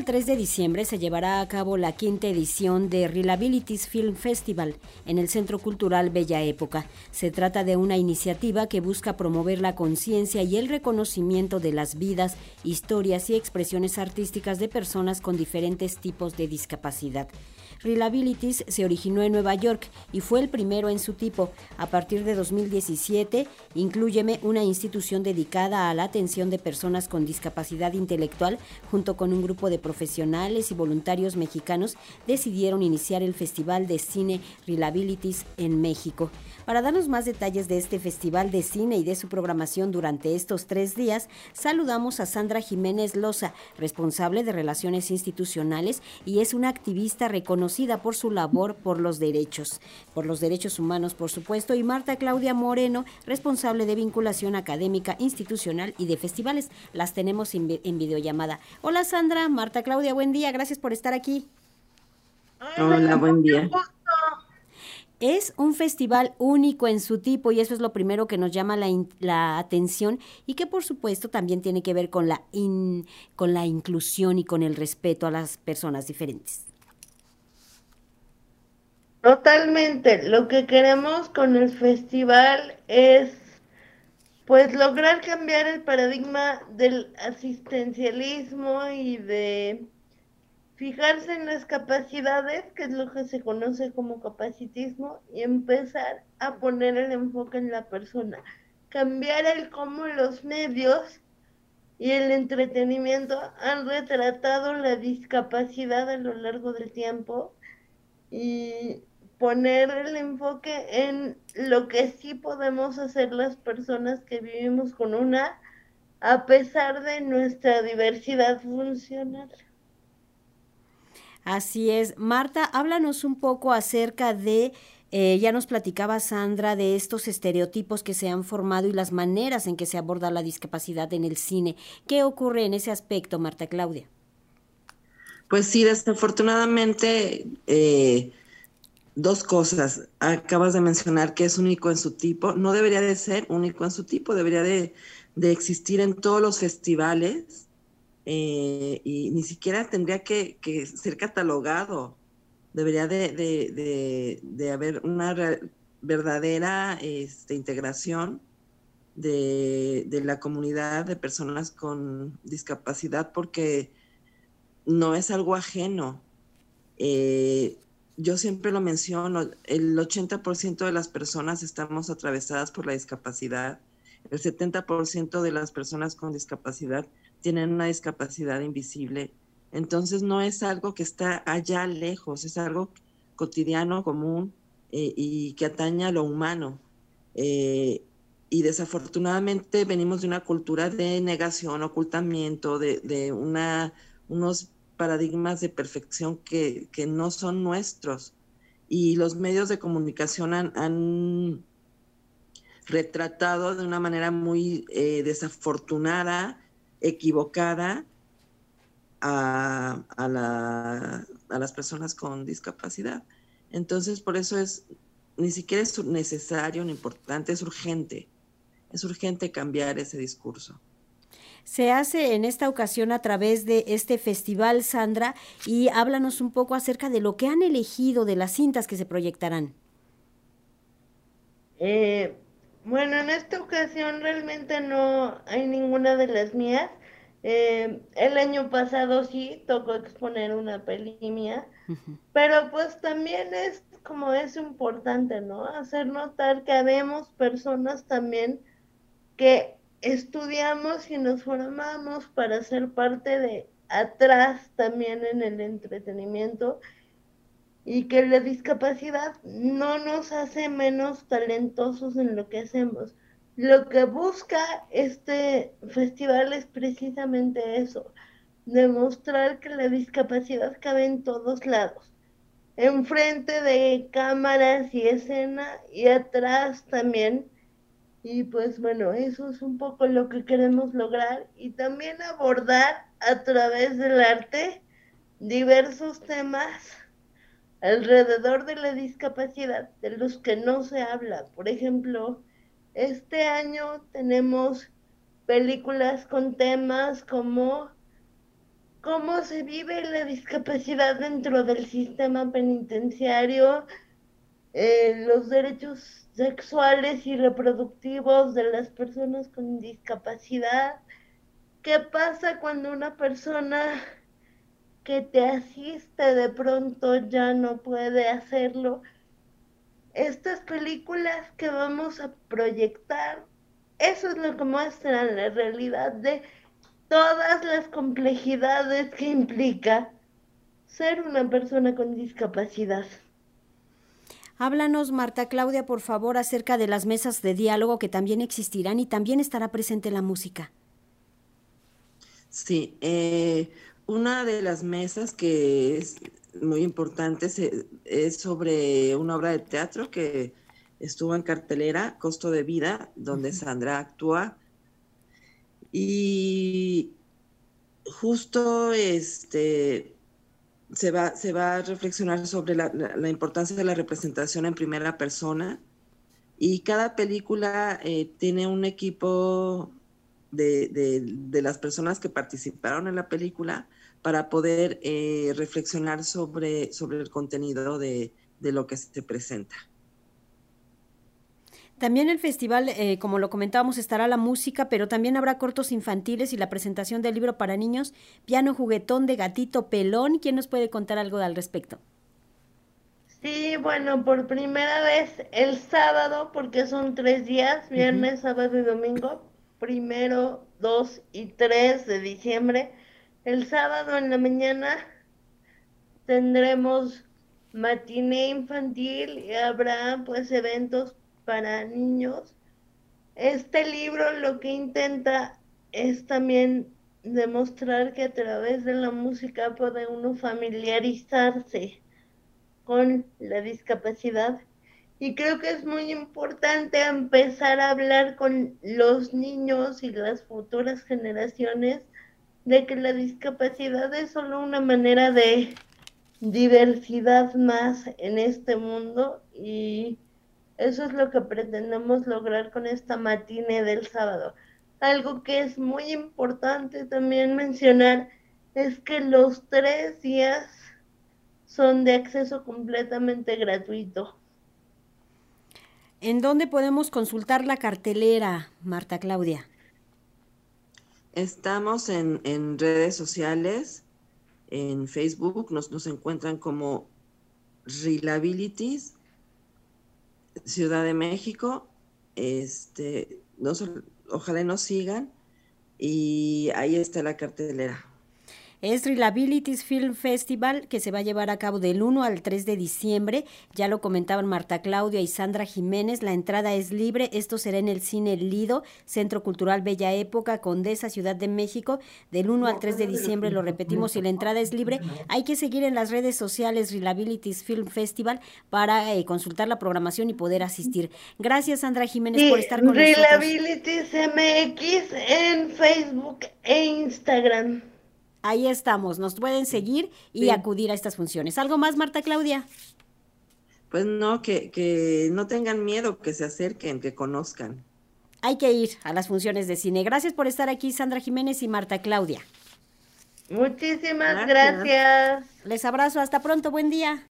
al 3 de diciembre se llevará a cabo la quinta edición de Reliabilities Film Festival en el Centro Cultural Bella Época. Se trata de una iniciativa que busca promover la conciencia y el reconocimiento de las vidas, historias y expresiones artísticas de personas con diferentes tipos de discapacidad. Reliabilities se originó en Nueva York y fue el primero en su tipo. A partir de 2017, Incluyeme, una institución dedicada a la atención de personas con discapacidad intelectual, junto con un grupo de profesionales y voluntarios mexicanos, decidieron iniciar el Festival de Cine Reliabilities en México. Para darnos más detalles de este Festival de Cine y de su programación durante estos tres días, saludamos a Sandra Jiménez Loza, responsable de Relaciones Institucionales y es una activista reconocida por su labor por los derechos, por los derechos humanos, por supuesto, y Marta Claudia Moreno, responsable de vinculación académica, institucional y de festivales. Las tenemos en, videollamada. Hola Sandra, Marta Claudia, buen día, gracias por estar aquí. Hola, buen día. Es un festival único en su tipo y eso es lo primero que nos llama la, atención y que por supuesto también tiene que ver con la, con la inclusión y con el respeto a las personas diferentes. Totalmente. Lo que queremos con el festival es pues lograr cambiar el paradigma del asistencialismo y de fijarse en las capacidades, que es lo que se conoce como capacitismo, y empezar a poner el enfoque en la persona. Cambiar el cómo los medios y el entretenimiento han retratado la discapacidad a lo largo del tiempo y poner el enfoque en lo que sí podemos hacer las personas que vivimos con una, a pesar de nuestra diversidad funcional. Así es. Marta, háblanos un poco acerca de, eh, ya nos platicaba Sandra, de estos estereotipos que se han formado y las maneras en que se aborda la discapacidad en el cine. ¿Qué ocurre en ese aspecto, Marta Claudia? Pues sí, desafortunadamente eh, dos cosas. Acabas de mencionar que es único en su tipo. No debería de ser único en su tipo, debería de, existir en todos los festivales eh, y ni siquiera tendría que, ser catalogado. Debería de, haber una verdadera este, integración de, la comunidad de personas con discapacidad porque no es algo ajeno. Eh, yo siempre lo menciono, el 80% de las personas estamos atravesadas por la discapacidad, el 70% de las personas con discapacidad tienen una discapacidad invisible. Entonces no es algo que está allá lejos, es algo cotidiano, común eh, y que atañe a lo humano. Eh, y desafortunadamente venimos de una cultura de negación, ocultamiento, de, de una, unos paradigmas de perfección que, no son nuestros. Y los medios de comunicación han, retratado de una manera muy eh, desafortunada, equivocada, a, a, las personas con discapacidad. Entonces, por eso es, ni siquiera es necesario ni importante, es urgente. Es urgente cambiar ese discurso se hace en esta ocasión a través de este festival, Sandra, y háblanos un poco acerca de lo que han elegido de las cintas que se proyectarán. Eh, bueno, en esta ocasión realmente no hay ninguna de las mías. Eh, el año pasado sí tocó exponer una peli mía, pero pues también es como es importante, ¿no? Hacer notar que habemos personas también que estudiamos y nos formamos para ser parte de atrás también en el entretenimiento y que la discapacidad no nos hace menos talentosos en lo que hacemos. Lo que busca este festival es precisamente eso, demostrar que la discapacidad cabe en todos lados, enfrente de cámaras y escena y atrás también y pues bueno, eso es un poco lo que queremos lograr y también abordar a través del arte diversos temas alrededor de la discapacidad de los que no se habla. Por ejemplo, este año tenemos películas con temas como cómo se vive la discapacidad dentro del sistema penitenciario, eh, los derechos sexuales y reproductivos de las personas con discapacidad. ¿Qué pasa cuando una persona que te asiste de pronto ya no puede hacerlo? Estas películas que vamos a proyectar, eso es lo que muestran la realidad de todas las complejidades que implica ser una persona con discapacidad. Háblanos, Marta Claudia, por favor, acerca de las mesas de diálogo que también existirán y también estará presente la música. Sí, eh, una de las mesas que es muy importante es sobre una obra de teatro que estuvo en cartelera, Costo de Vida, donde Sandra actúa y justo este, se, va, se va a reflexionar sobre la, importancia de la representación en primera persona. Y cada película eh, tiene un equipo de, las personas que participaron en la película para poder eh, reflexionar sobre, sobre el contenido de lo que se presenta. También el festival, eh, como lo comentábamos, estará la música, pero también habrá cortos infantiles y la presentación del libro para niños, Piano Juguetón de Gatito Pelón. ¿Quién nos puede contar algo al respecto? Sí, bueno, por primera vez el sábado, porque son tres días, viernes, sábado y domingo, primero, dos y tres de diciembre. El sábado en la mañana tendremos matiné infantil y habrá pues eventos para niños. Este libro lo que intenta es también demostrar que a través de la música puede uno familiarizarse con la discapacidad. Y creo que es muy importante empezar a hablar con los niños y las futuras generaciones de que la discapacidad es solo una manera de diversidad más en este mundo y eso es lo que pretendemos lograr con esta matine del sábado. Algo que es muy importante también mencionar es que los tres días son de acceso completamente gratuito. ¿En dónde podemos consultar la cartelera, Marta Claudia? Estamos en, redes sociales, en Facebook, nos, nos encuentran como Relabilities Ciudad de México. Este, no, ojalá nos sigan y ahí está la cartelera es Reliabilities Film Festival que se va a llevar a cabo del 1 al 3 de diciembre. Ya lo comentaban Marta Claudia y Sandra Jiménez. La entrada es libre. Esto será en el Cine Lido, Centro Cultural Bella Época, Condesa, Ciudad de México. Del 1 al 3 de diciembre, lo repetimos, y la entrada es libre. Hay que seguir en las redes sociales Reliabilities Film Festival para eh, consultar la programación y poder asistir. Gracias, Sandra Jiménez, por estar con nosotros. Reliabilities MX en Facebook e Instagram. Ahí estamos, nos pueden seguir y acudir a estas funciones. ¿Algo más, Marta Claudia? Pues no, que, que no tengan miedo, que se acerquen, que conozcan. Hay que ir a las funciones de cine. Gracias por estar aquí, Sandra Jiménez y Marta Claudia. Muchísimas gracias. Les abrazo, hasta pronto, buen día.